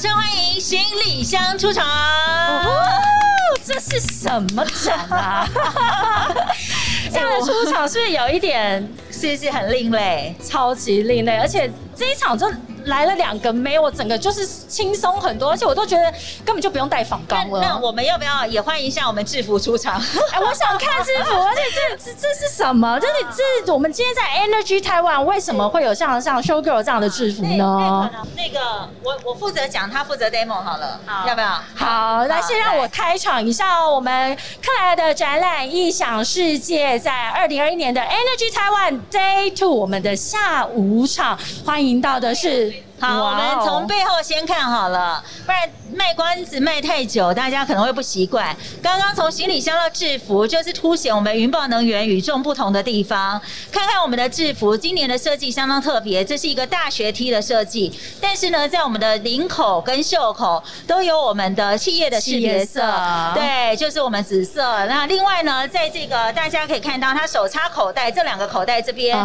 声欢迎行李箱出场。这是什么展啊？这样的出场是不是有一点 是不是很另类？超级另类？而且这一场就来了两个没，我整个就是轻松很多，而且我都觉得根本就不用带仿钢了。那我们要不要也欢迎一下我们制服出场？哎，我想看制服，而且这这这是什么？这是这我们今天在 Energy Taiwan 为什么会有像像 Show Girl 这样的制服呢？那个我我负责讲，他负责 demo 好了，好要不要？好，那先让我开场一下哦我们克莱的展览《异想世界》在二零二一年的 Energy Taiwan Day Two 我们的下午场，欢迎到的是。好，我们从背后先看好了，不然卖关子卖太久，大家可能会不习惯。刚刚从行李箱到制服，就是凸显我们云豹能源与众不同的地方。看看我们的制服，今年的设计相当特别，这是一个大学 T 的设计，但是呢，在我们的领口跟袖口都有我们的企业的识别色，对，就是我们紫色。那另外呢，在这个大家可以看到，它手插口袋这两个口袋这边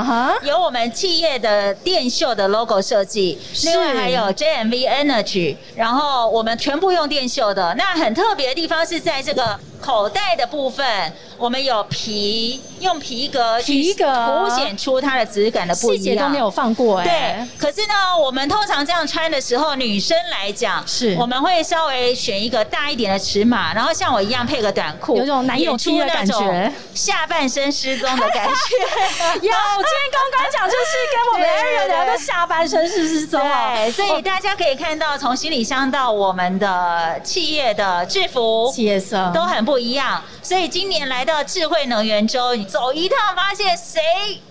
有我们企业的电绣的 logo 设计。另外还有 JMV Energy，然后我们全部用电绣的。那很特别的地方是在这个口袋的部分，我们有皮，用皮革皮革凸显出它的质感的不一样。细节都没有放过哎。对，可是呢，我们通常这样穿的时候，女生来讲，是我们会稍微选一个大一点的尺码，然后像我一样配个短裤，有种男友出的感觉，下半身失踪的感觉。有，今天刚刚讲就是跟我们 Ariel 聊的下半身是失踪对，所以大家可以看到，从行李箱到我们的企业的制服，企业色都很不不一样。所以今年来到智慧能源周，你走一趟，发现谁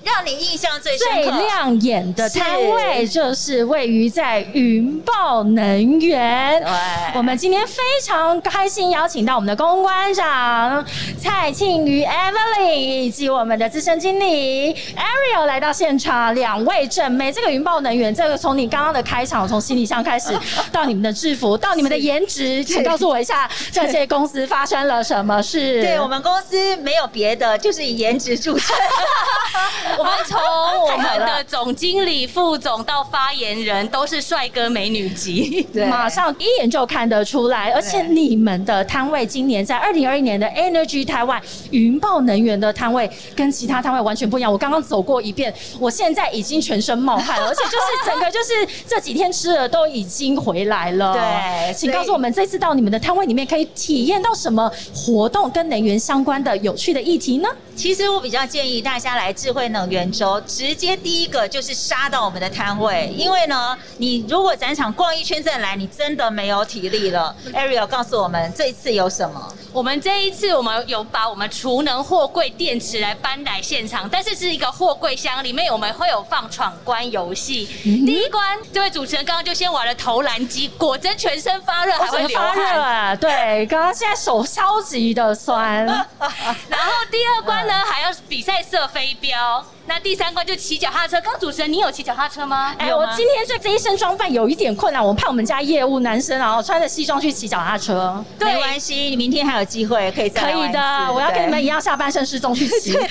让你印象最深刻、最亮眼的摊位，就是位于在云豹能源。对，我们今天非常开心邀请到我们的公关长蔡庆瑜 Evelyn 以及我们的资深经理 Ariel 来到现场，两位正妹。这个云豹能源，这个从你刚刚的开场，从行李箱开始，到你们的制服，到你们的颜值，请告诉我一下，这些公司发生了什么事？对我们公司没有别的，就是以颜值著称。我们从我们的总经理、副总到发言人都是帅哥美女级，马上一眼就看得出来。而且你们的摊位今年在二零二一年的 Energy Taiwan 云豹能源的摊位跟其他摊位完全不一样。我刚刚走过一遍，我现在已经全身冒汗了，而且就是整个就是这几天吃的都已经回来了。对，请告诉我们这次到你们的摊位里面可以体验到什么活动跟。能源相关的有趣的议题呢？其实我比较建议大家来智慧能源周，直接第一个就是杀到我们的摊位，因为呢，你如果展场逛一圈再来，你真的没有体力了。Ariel 告诉我们这一次有什么？我们这一次我们有把我们储能货柜电池来搬来现场，但是是一个货柜箱，里面我们会有放闯关游戏。第一关，这位主持人刚刚就先玩了投篮机，果真全身发热，还会 发热啊！对，刚刚现在手超级的酸。然后第二关呢，还要比赛射飞镖。y'all. 那第三关就骑脚踏车。刚主持人，你有骑脚踏车吗？哎，我今天这这一身装扮有一点困难，我怕我们家业务男生然后穿着西装去骑脚踏车。没关系，你明天还有机会可以再可以的，我要跟你们一样下半身失踪去骑。对。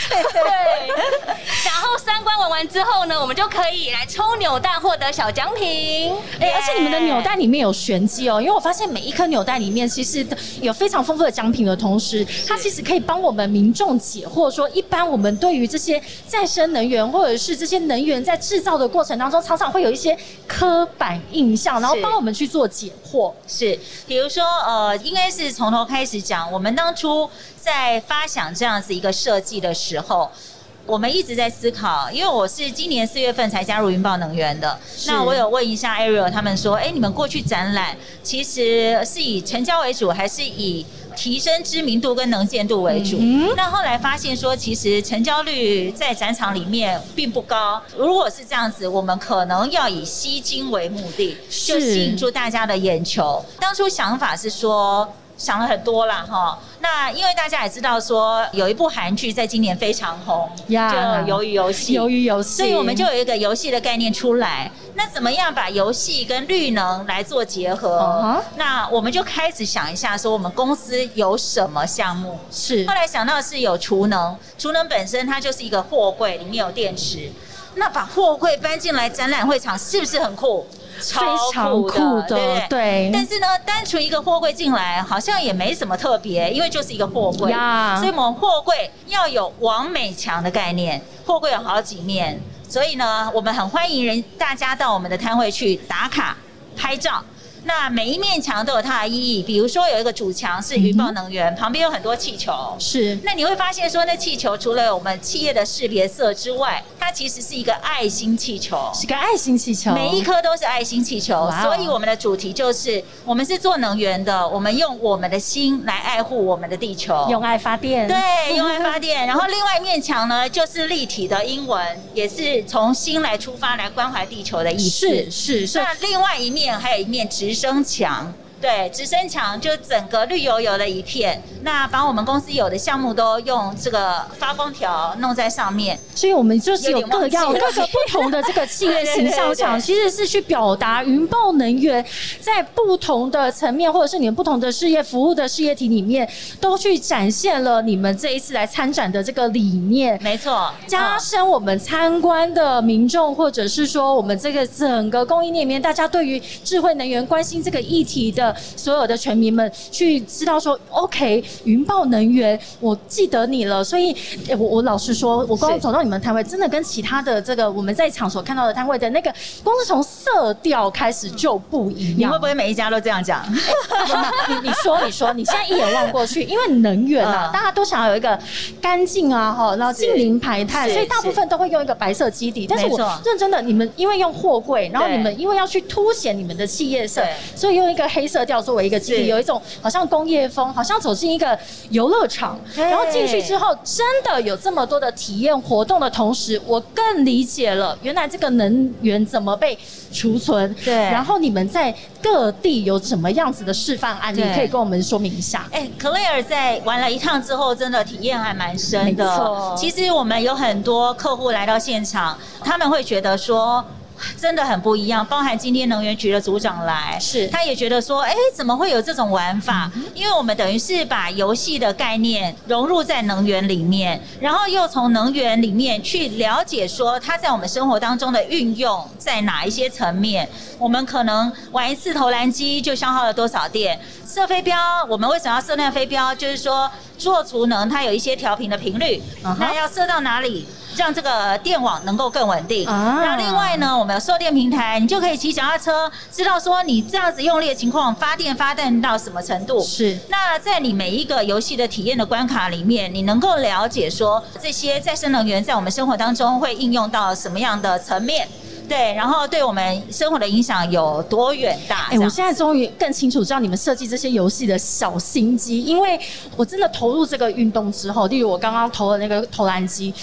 然后三关玩完之后呢，我们就可以来抽扭蛋获得小奖品。哎，而且你们的扭蛋里面有玄机哦，因为我发现每一颗扭蛋里面其实有非常丰富的奖品的同时，它其实可以帮我们民众解惑，说一般我们对于这些再生能源或者是这些能源在制造的过程当中，常常会有一些刻板印象，然后帮我们去做解惑。是，比如说，呃，应该是从头开始讲，我们当初在发想这样子一个设计的时候，我们一直在思考，因为我是今年四月份才加入云豹能源的，那我有问一下 Ariel，他们说，哎，你们过去展览其实是以成交为主，还是以？提升知名度跟能见度为主，那后来发现说，其实成交率在展场里面并不高。如果是这样子，我们可能要以吸金为目的，就吸引住大家的眼球。当初想法是说。想了很多啦，哈。那因为大家也知道说，有一部韩剧在今年非常红，就《鱿鱼游戏》。鱿鱼游戏，所以我们就有一个游戏的概念出来。那怎么样把游戏跟绿能来做结合？那我们就开始想一下，说我们公司有什么项目？是。后来想到是有储能，储能本身它就是一个货柜，里面有电池。那把货柜搬进来展览会场，是不是很酷？超非常酷酷的对不对。对但是呢，单纯一个货柜进来，好像也没什么特别，因为就是一个货柜。呀。所以我们货柜要有王美强的概念，货柜有好几面，所以呢，我们很欢迎人大家到我们的摊位去打卡拍照。那每一面墙都有它的意义，比如说有一个主墙是云豹能源，旁边有很多气球，是那你会发现说，那气球除了我们企业的识别色之外，它其实是一个爱心气球。是个爱心气球，每一颗都是爱心气球，哦所以我们的主题就是，我们是做能源的，我们用我们的心来爱护我们的地球。用爱发电，对，用爱发电。然后另外一面墙呢，就是立体的英文，也是从心来出发，来关怀地球的意思。是是是，那另外一面还有一面直生强，对，直升墙就整个绿油油的一片，那把我们公司有的项目都用这个发光条弄在上面，所以我们就是有各样各个不同的这个企业形象场，对对对对其实是去表达云豹能源在不同的层面，或者是你们不同的事业服务的事业体里面，都去展现了你们这一次来参展的这个理念。没错，加嗯深我们参观的民众，或者是说我们这个整个供应链里面，大家对于智慧能源关心这个议题的所有的全民们，去知道说，OK，云豹能源，我记得你了。所以，诶我我老实说，我刚刚走到你们摊位，真的跟其他的这个我们在场所看到的摊位的那个，光是从色调开始就不一样。你会不会每一家都这样讲？你你说你说，你现在一眼望过去，因为能源啊，嗯大家都想要有一个干净啊，哈，然后净零排碳，所以大部分都会用一个白色基底。但是我认真的，你们因为用货柜，然后你们因为要去凸显你们的企业色，所以用一个黑色调作为一个基地，有一种好像工业风，好像走进一个游乐场。然后进去之后，真的有这么多的体验活动的同时，我更理解了原来这个能源怎么被储存。对然后你们在各地有什么样子的示范案例，可以跟我们说明一下？哎，Claire 在玩了一趟之后，真的体验还蛮深没的错。其实我们有很多客户来到现场，他们会觉得说。真的很不一样，包含今天能源局的组长来，是他也觉得说，哎，怎么会有这种玩法？因为我们等于是把游戏的概念融入在能源里面，然后又从能源里面去了解说，它在我们生活当中的运用在哪一些层面。我们可能玩一次投篮机就消耗了多少电？射飞镖，我们为什么要射那个飞镖？就是说做储能，它有一些调频的频率那要射到哪里？让这个电网能够更稳定。啊那另外呢，我们有售电平台，你就可以骑脚踏车，知道说你这样子用力的情况，发电发电到什么程度。是那在你每一个游戏的体验的关卡里面，你能够了解说这些再生能源在我们生活当中会应用到什么样的层面？对，然后对我们生活的影响有多远大？哎、我现在终于更清楚知道你们设计这些游戏的小心机，因为我真的投入这个运动之后，例如我刚刚投的那个投篮机，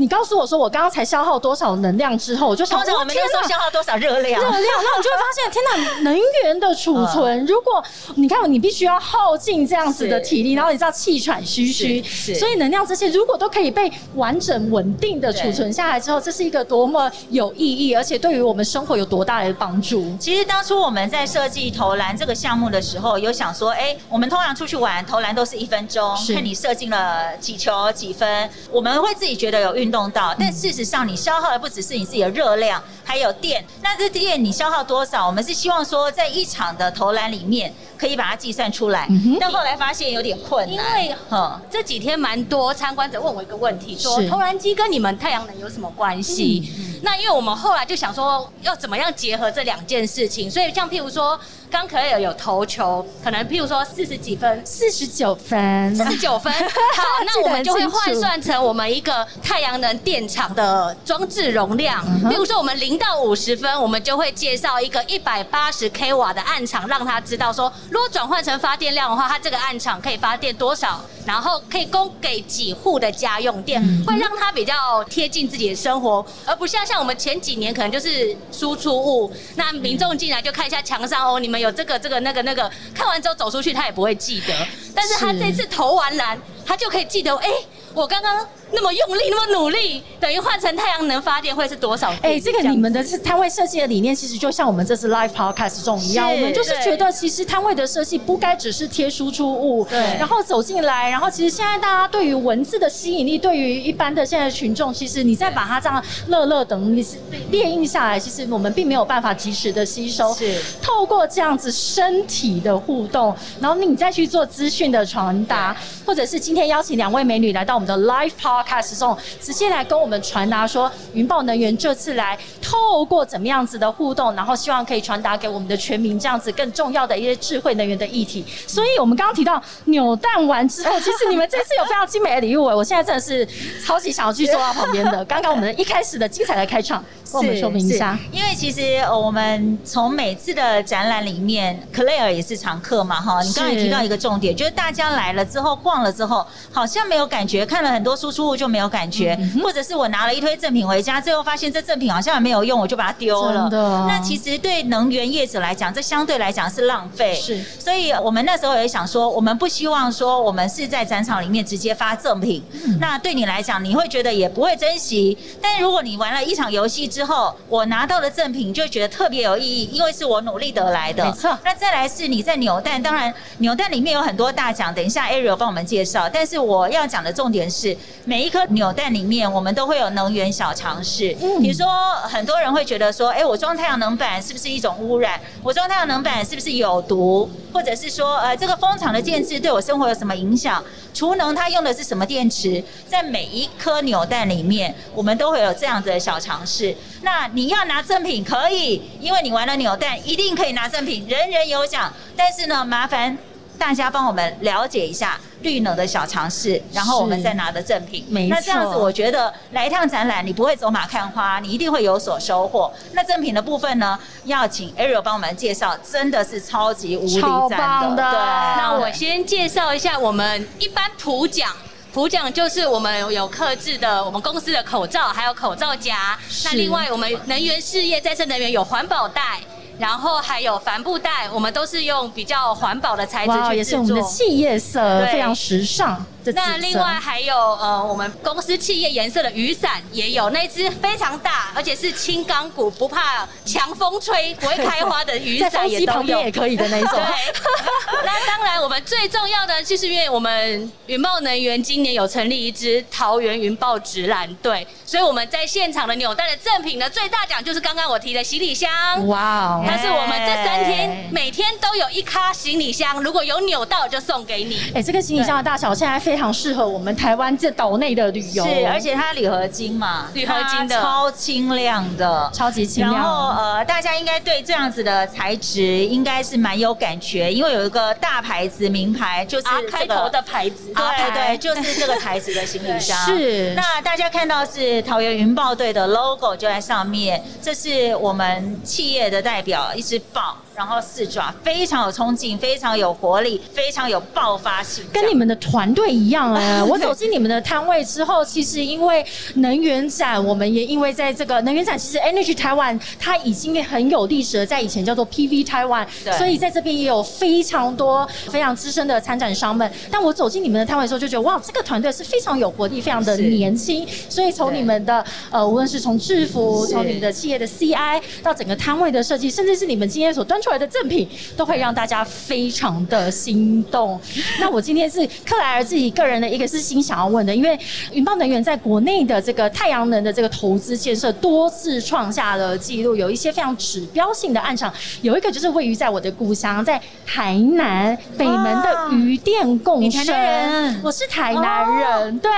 你告诉我说我刚刚才消耗多少能量之后，我就想，我们那时候消耗多少热量？热量，那我就会发现，天哪，能源的储存，如果你看你必须要耗尽这样子的体力，然后你知道气喘吁吁，所以能量这些如果都可以被完整稳定的储存下来之后，这是一个多么有意义，而且对于我们生活有多大的帮助。其实当初我们在设计投篮这个项目的时候，有想说，哎，我们通常出去玩投篮都是一分钟，看你射进了几球几分，我们会自己觉得有运动到，但事实上你消耗的不只是你自己的热量，还有电。那这电你消耗多少？我们是希望说，在一场的投篮里面可以把它计算出来，但后来发现有点困难，因为嗯这几天蛮多参观者问我一个问题，说投篮机跟你们太阳能有什么关系？那因为我们后来就想说，要怎么样结合这两件事情，所以像譬如说，刚可以有投球，可能譬如说四十几分。四十九分，四十九分，好，那我们就会换算成我们一个太阳能电厂的装置容量。比如说，我们零到五十分，我们就会介绍一个一百八十 k 瓦的暗场，让他知道说，如果转换成发电量的话，它这个暗场可以发电多少，然后可以供给几户的家用电，会让它比较贴近自己的生活，而不像像我们前几年可能就是输出物，那民众进来就看一下墙上哦，你们有这个这个那个那个，看完之后走出去他也不会记得，但是他这次投完篮，他就可以记得，哎、我刚刚那么用力，那么努力，等于换成太阳能发电会是多少？哎，这个你们的摊位设计的理念，其实就像我们这次 live podcast 这种一样，我们就是觉得其实摊位的设计不该只是贴输出物，对，然后走进来，然后其实现在大家对于文字的吸引力，对于一般的现在群众，其实你再把它这样乐乐等你列印下来，其实我们并没有办法及时的吸收，是。透过这样子身体的互动，然后你再去做资讯的传达，或者是今天邀请两位美女来到我们的 live podcast 中。直接来跟我们传达说，云豹能源这次来透过怎么样子的互动，然后希望可以传达给我们的全民这样子更重要的一些智慧能源的议题。所以我们刚刚提到扭蛋完之后，其实你们这次有非常精美的礼物我现在真的是超级想要去坐到旁边的。刚刚我们一开始的精彩的开场，跟我们说明一下。因为其实我们从每次的展览里面，Clare 也是常客嘛，哈。你刚才提到一个重点，就是大家来了之后逛了之后，好像没有感觉，看了很多输出物就没有感觉。或者是我拿了一堆赠品回家，最后发现这赠品好像也没有用，我就把它丢了。那其实对能源业者来讲，这相对来讲是浪费。是，所以我们那时候也想说，我们不希望说我们是在展场里面直接发赠品。那对你来讲，你会觉得也不会珍惜。但如果你玩了一场游戏之后，我拿到的赠品就觉得特别有意义，因为是我努力得来的。没错。那再来是你在扭蛋，当然扭蛋里面有很多大奖，等一下 Ariel 帮我们介绍。但是我要讲的重点是，每一颗扭蛋里面，我们都会有能源小常识。比如说，很多人会觉得说，哎，我装太阳能板是不是一种污染？我装太阳能板是不是有毒？或者是说，呃，这个风场的建制对我生活有什么影响？储能它用的是什么电池？在每一颗扭蛋里面，我们都会有这样子的小尝试。那你要拿赠品可以，因为你玩了扭蛋，一定可以拿赠品，人人有奖。但是呢，麻烦大家帮我们了解一下。绿能的小尝试，然后我们再拿的赠品。那这样子，我觉得来一趟展览，你不会走马看花，你一定会有所收获。那赠品的部分呢，要请 Ariel 帮我们介绍，真的是超级无敌赞的。对，那我先介绍一下我们一般普奖，普奖就是我们有克制的我们公司的口罩，还有口罩夹。那另外我们能源事业再生能源有环保袋。然后还有帆布袋，我们都是用比较环保的材质去制作，也是我们的企业色，非常时尚。那另外还有呃，我们公司企业颜色的雨伞也有，那只非常大，而且是轻钢骨，不怕强风吹，不会开花的雨伞也都有，也可以的那种。对。那当然，我们最重要的就是因为我们云豹能源今年有成立一支桃园云豹直篮队，所以我们在现场的扭蛋的赠品呢，最大奖就是刚刚我提的行李箱。哇哦！但是我们这三天每天都有一卡行李箱，如果有扭到就送给你。哎，这个行李箱的大小现在非常适合我们台湾这岛内的旅游。是，而且它铝合金嘛，铝合金的，超轻量的，超级轻量。然后呃，大家应该对这样子的材质应该是蛮有感觉，因为有一个大牌子名牌，就是开头的牌子，对对，就是这个材质的行李箱。是。那大家看到是桃园云豹队的 logo 就在上面，这是我们企业的代表。一只豹，然后四爪，非常有冲劲，非常有活力，非常有爆发性，跟你们的团队一样哎！我走 进你们的摊位之后，其实因为能源展，我们也因为在这个能源展，其实 Energy Taiwan 它已经很有历史了，在以前叫做 PV Taiwan，所以在这边也有非常多非常资深的参展商们。但我走进你们的摊位的时候，就觉得哇，这个团队是非常有活力，非常的年轻。所以从你们的呃，无论是从制服，从你们的企业的 CI 到整个摊位的设计，甚至是你们今天所端出来的赠品，都会让大家非常的心动。那我今天是克莱尔自己个人的一个私心想要问的，因为云豹能源在国内的这个太阳能的这个投资建设多次创下了记录，有一些非常指标性的案场，有一个就是位于在我的故乡，在台南北门的渔电共生。我是台南人，对。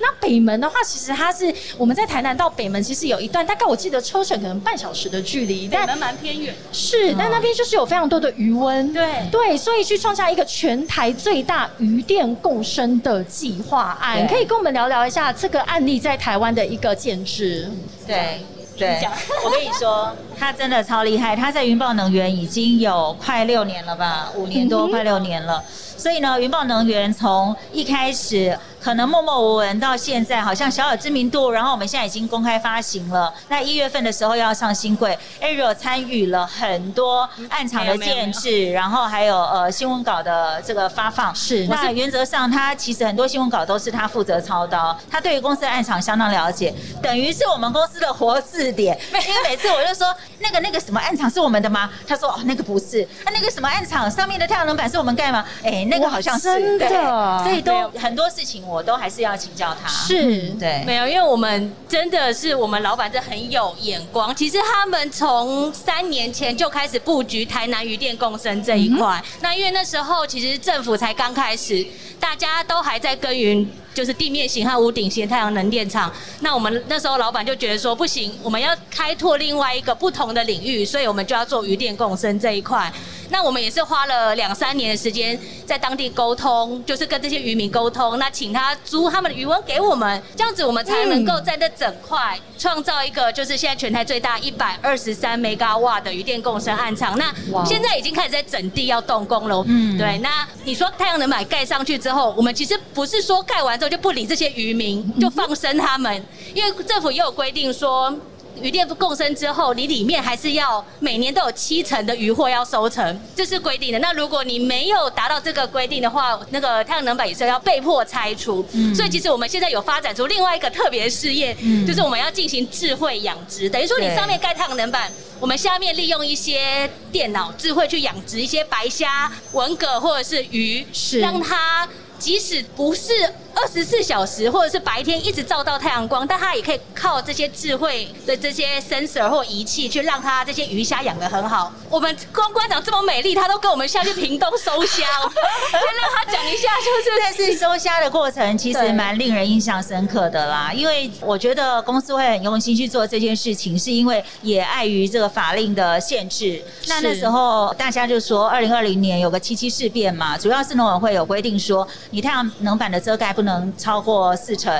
那北门的话，其实它是我们在台南到北门，其实有一段大概我记得车程可能半小时的距离，但蛮偏远。是，但那边就是有非常多的余温，对。对，所以去创下一个全台最大余电共生的计划案，可以跟我们聊聊一下这个案例在台湾的一个建制。对对，我跟你说，他真的超厉害，他在云豹能源已经有快六年了吧，五年多快六年了。所以呢，云豹能源从一开始可能默默无闻到现在，好像小有知名度。然后我们现在已经公开发行了，那一月份的时候要上新柜，Ariel 参与了很多暗场的建制，然后还有呃新闻稿的这个发放。是那原则上他其实很多新闻稿都是他负责操刀，他对于公司的暗场相当了解，等于是我们公司的活字典。因为每次我就说那个那个什么暗场是我们的吗？他说哦那个不是，那那个什么暗场上面的太阳能板是我们盖吗？哎，那个好像是真的对所以都很多事情我都还是要请教他。是对，没有，因为我们真的是我们老板真的很有眼光。其实他们从三年前就开始布局台南鱼电共生这一块。那因为那时候其实政府才刚开始，大家都还在耕耘。就是地面型和屋顶型太阳能电厂，那我们那时候老板就觉得说不行，我们要开拓另外一个不同的领域，所以我们就要做鱼电共生这一块。那我们也是花了两三年的时间在当地沟通，就是跟这些渔民沟通，那请他租他们的渔网给我们，这样子我们才能够在这整块创造一个就是现在全台最大一百二十三 mega 瓦的渔电共生暗场。那哇现在已经开始在整地要动工了。嗯嗯，对。那你说太阳能板盖上去之后，我们其实不是说盖完之后就不理这些渔民，就放生他们，因为政府也有规定说。渔电共生之后，你里面还是要每年都有七成的渔获要收成，这是规定的。那如果你没有达到这个规定的话，那个太阳能板也是要被迫拆除。所以其实我们现在有发展出另外一个特别的事业，就是我们要进行智慧养殖，等于说你上面盖太阳能板。我们下面利用一些电脑智慧去养殖一些白虾、文蛤或者是鱼，是让它即使不是二十四小时或者是白天一直照到太阳光，但它也可以靠这些智慧的这些 sensor 或仪器去让它这些鱼虾养得很好。我们公馆长这么美丽，他都跟我们下去屏东收虾，先让他讲一下，就是但是收虾的过程其实蛮令人印象深刻的啦，因为我觉得公司会很用心去做这件事情，是因为也碍于这个法令的限制。那那时候大家就说，二零二零年有个七七事变嘛，主要是农委会有规定说，你太阳能板的遮盖不能超过四成，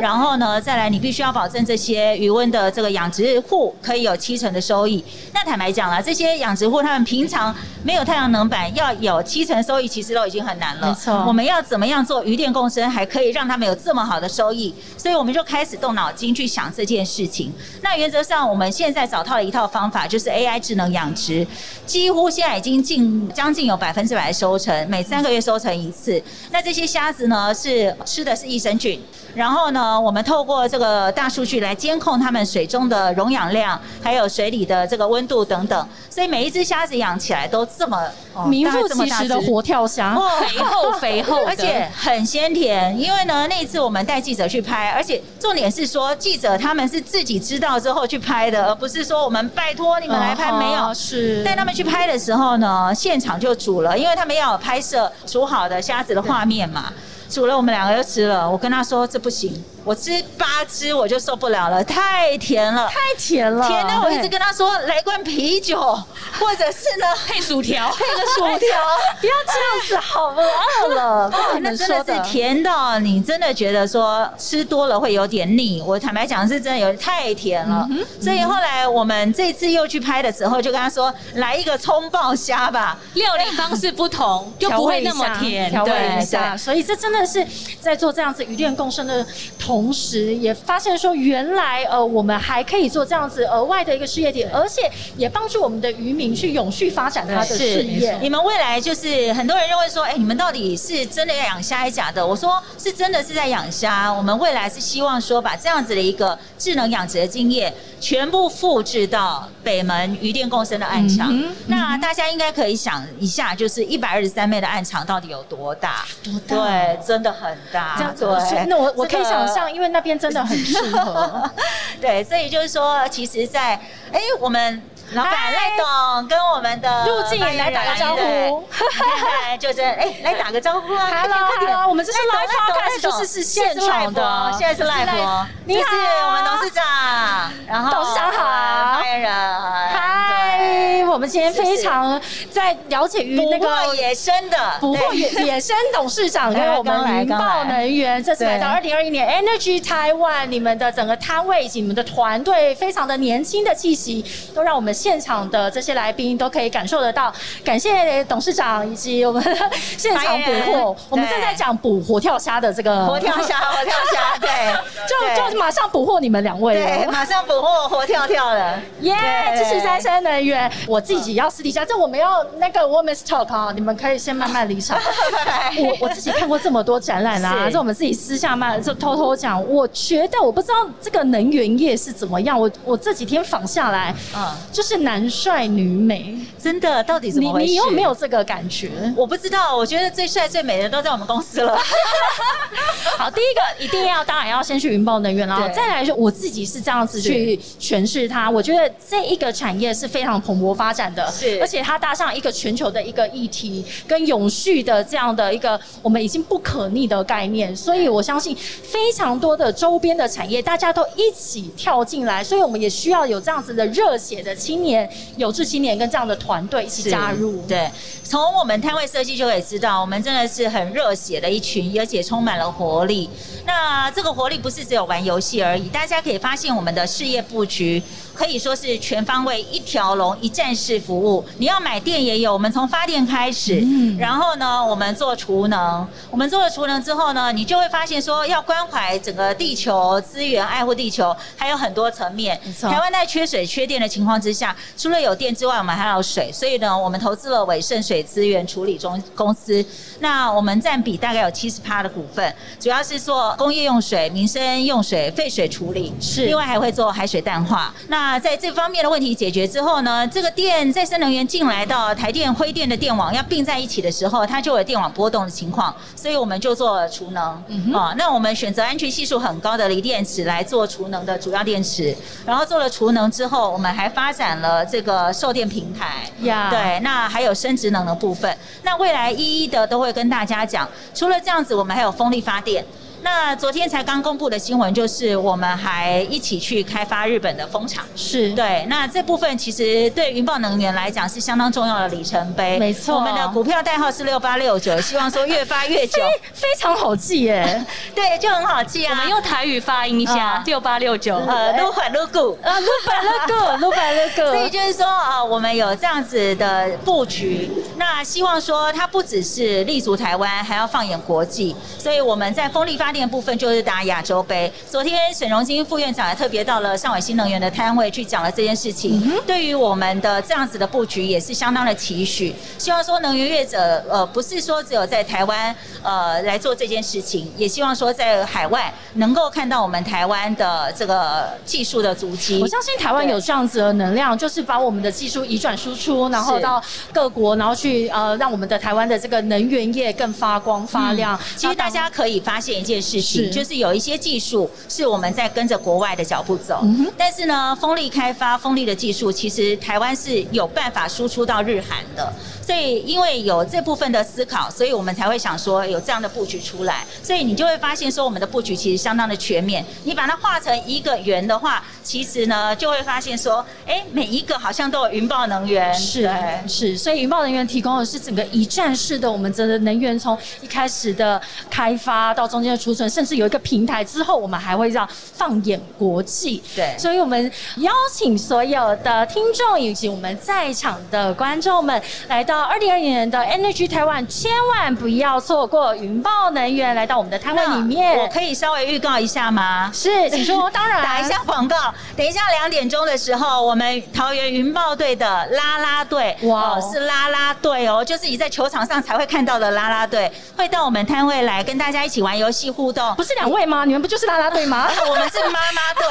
然后呢，再来你必须要保证这些余温的这个养殖户可以有七成的收益。那坦白讲啦，这些养殖户他们平常没有太阳能板，要有七成收益，其实都已经很难了。没错我们要怎么样做渔电共生，还可以让他们有这么好的收益？所以我们就开始动脑筋去想这件事情。那原则上，我们现在找到了一套方法，就是 AI 智能养殖，几乎现在已经近将近有百分之百的收成，每三个月收成一次。那这些虾子呢，是吃的是益生菌。然后呢，我们透过这个大数据来监控它们水中的溶氧量，还有水里的这个温度等等，所以每一只虾子养起来都这么哦名副其实的活跳虾。哦肥厚肥厚，而且很鲜甜。因为呢，那一次我们带记者去拍，而且重点是说，记者他们是自己知道之后去拍的，而不是说我们拜托你们来拍，没有哦。是带他们去拍的时候呢，现场就煮了，因为他们要有拍摄煮好的虾子的画面嘛。煮了，我们两个就吃了。我跟他说这不行，我吃八只我就受不了了，太甜了。太甜了，甜的我一直跟他说来罐啤酒，或者是呢 配薯条，配个薯条。不要这样子，好饿了，那真的是甜到你真的觉得说吃多了会有点腻。我坦白讲是真的有太甜了，嗯所以后来我们这次又去拍的时候，就跟他说来一个葱爆虾吧。料理方式不同，就不会那么甜。调味一对，下。所以这真的是在做这样子渔电共生的同时，也发现说原来呃我们还可以做这样子额外的一个事业点，而且也帮助我们的渔民去永续发展他的事业。你们未来就是很多人认为说，哎、你们到底是真的要养虾还是假的？我说是真的是在养虾。我们未来是希望说，把这样子的一个智能养殖的经验，全部复制到北门渔电共生的暗场。嗯那大家应该可以想一下，就是一百二十三倍的暗场到底有多大？多大对，真的很大。这样子，对，那我我可以想象，因为那边真的很适合。对，所以就是说，其实在，哎，我们老板赖董跟我们的入境来打个招呼。对你看就是哎，来打个招呼啊 Hello，我们这是赖 live 董赖就是是现场的。现在是 live，哦。你好。我们董事长，然后董事长好。发言人，嗨，我们今天非常在了解于那个野生的，捕获野野生董事长跟我们来云豹能源，这次来到二对零二一年 Energy Taiwan，你们的整个摊位以及你们的团队，非常的年轻的气息，都让我们现场的这些来宾都可以感受得到。感谢董事长以及我们的 现场捕获，我们正在讲捕活跳虾的这个活跳虾，活跳虾，对，就就马上捕获你们两位对，了。马上捕获活跳跳了，耶对支持再生能源。我自己要私底下，这我们要那个 Women's Talk 啊，你们可以先慢慢离场。我我自己看过这么多展览啊，是这我们自己私下慢就偷偷讲。我觉得我不知道这个能源业是怎么样，我我这几天访下来，嗯，就是男帅女美，真的，到底怎么回事？你有没有？这个感觉？我不知道，我觉得最帅最美的都在我们公司了。好，第一个一定要，当然要先去云豹能源啦。对再来说，我自己是这样子去诠释它。我觉得这一个产业是非常蓬勃发展的，是而且它搭上一个全球的一个议题跟永续的这样的一个我们已经不可逆的概念，所以我相信非常多的周边的产业大家都一起跳进来，所以我们也需要有这样子的热血的青年、有志青年跟这样的团队一起加入。对，从我们摊位设计就可以知道，我们真的是很热血的一群，而且充满了活力。那这个活力不是只有玩游戏而已，大家可以发现我们的事业布局可以说是全方位、一条龙、一站式服务。你要买电也有，我们从发电开始，嗯然后呢，我们做储能，我们做了储能之后呢，你就会发现说要关怀整个地球资源，爱护地球，还有很多层面没。错台湾在缺水、缺电的情况之下，除了有电之外，我们还要有水，所以呢，我们投资了伟盛水资源处理中公司。那我们占比大概有七十趴的股份，主要是做工业用水、民生用水、废水处理，是另外还会做海水淡化。那在这方面的问题解决之后呢，这个电再生能源进来到台电、灰电的电网要并在一起的时候，它就有电网波动的情况，所以我们就做储能。嗯啊，那我们选择安全系数很高的锂电池来做储能的主要电池，然后做了储能之后，我们还发展了这个售电平台。呀对，那还有生殖能的部分，那未来一一的都会跟大家讲。除了这样子，我们还有风力发电。那昨天才刚公布的新闻就是，我们还一起去开发日本的风场。是对，那这部分其实对云豹能源来讲是相当重要的里程碑。没错我们的股票代号是六八六九，希望说越发越久。非常好记耶。对，就很好记啊。我们用台语发音一下嗯，六八六九。呃，撸缓撸股。啊，撸百乐个，撸百乐个，所以就是说啊，我们有这样子的布局，那希望说它不只是立足台湾，还要放眼国际。所以我们在风力发电部分就是打亚洲杯。昨天沈荣金副院长也特别到了上海新能源的摊位去讲了这件事情，对于我们的这样子的布局也是相当的期许。希望说能源业者呃不是说只有在台湾呃来做这件事情，也希望说在海外能够看到我们台湾的这个技术的足迹。我相信台湾有这样子的能量，就是把我们的技术移转输出，然后到各国，然后去呃让我们的台湾的这个能源业更发光发亮。嗯其实大家可以发现一件事情，是。就是有一些技术是我们在跟着国外的脚步走，嗯但是呢，风力开发、风力的技术，其实台湾是有办法输出到日韩的。所以因为有这部分的思考，所以我们才会想说有这样的布局出来。所以你就会发现说，我们的布局其实相当的全面。你把它画成一个圆的话，其实呢就会发现说，哎，每一个好像都有云豹能源，是对是，所以云豹能源提供的是整个一站式的我们整个能源，从一开始的开发到中间的储存，甚至有一个平台之后，我们还会让放眼国际。对所以我们邀请所有的听众以及我们在场的观众们，来到二零二年的 Energy Taiwan，千万不要错过云豹能源来到我们的摊位里面。我可以稍微预告一下吗？是，请说，当然打一下广告。等一下两点钟的时候，我们桃园云豹队的啦啦队，哇是啦啦队哦，就是你在球场上才会看到的啦啦队，会到我们摊位来跟大家一起玩游戏互动。不是两位吗？你们不就是啦啦队吗？我们是妈妈队，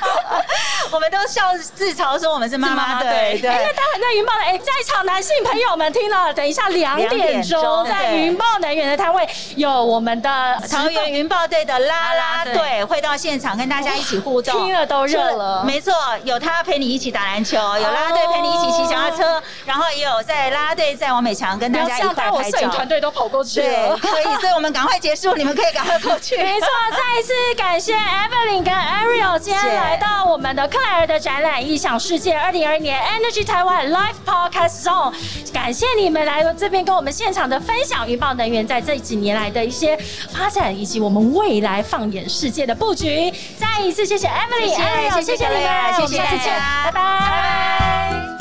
我们都笑自嘲说我们是妈妈队，哎，对。那当然那云豹的哎，在场男性朋友们听了，等一下两点钟在云豹能源的摊位有我们的桃园云豹队的啦啦队，会到现场跟大家一起互动，听了都热了。没错，有他陪你一起打篮球，有啦啦队陪你一起骑脚踏车，然后也有在啦啦队在王美强跟大家一块拍照。团队都跑过去了，可以，所以我们赶快结束，你们可以赶快过去。没错，再一次感谢 Evelyn 跟 Ariel 今天来到我们的克莱尔的展览《异想世界》二零二一年 Energy Taiwan Live Podcast Zone，感谢你们来这边跟我们现场的分享，云豹能源在这几年来的一些发展，以及我们未来放眼世界的布局。再一次谢谢 Emily，Ariel，谢谢你们，谢谢大家，拜拜。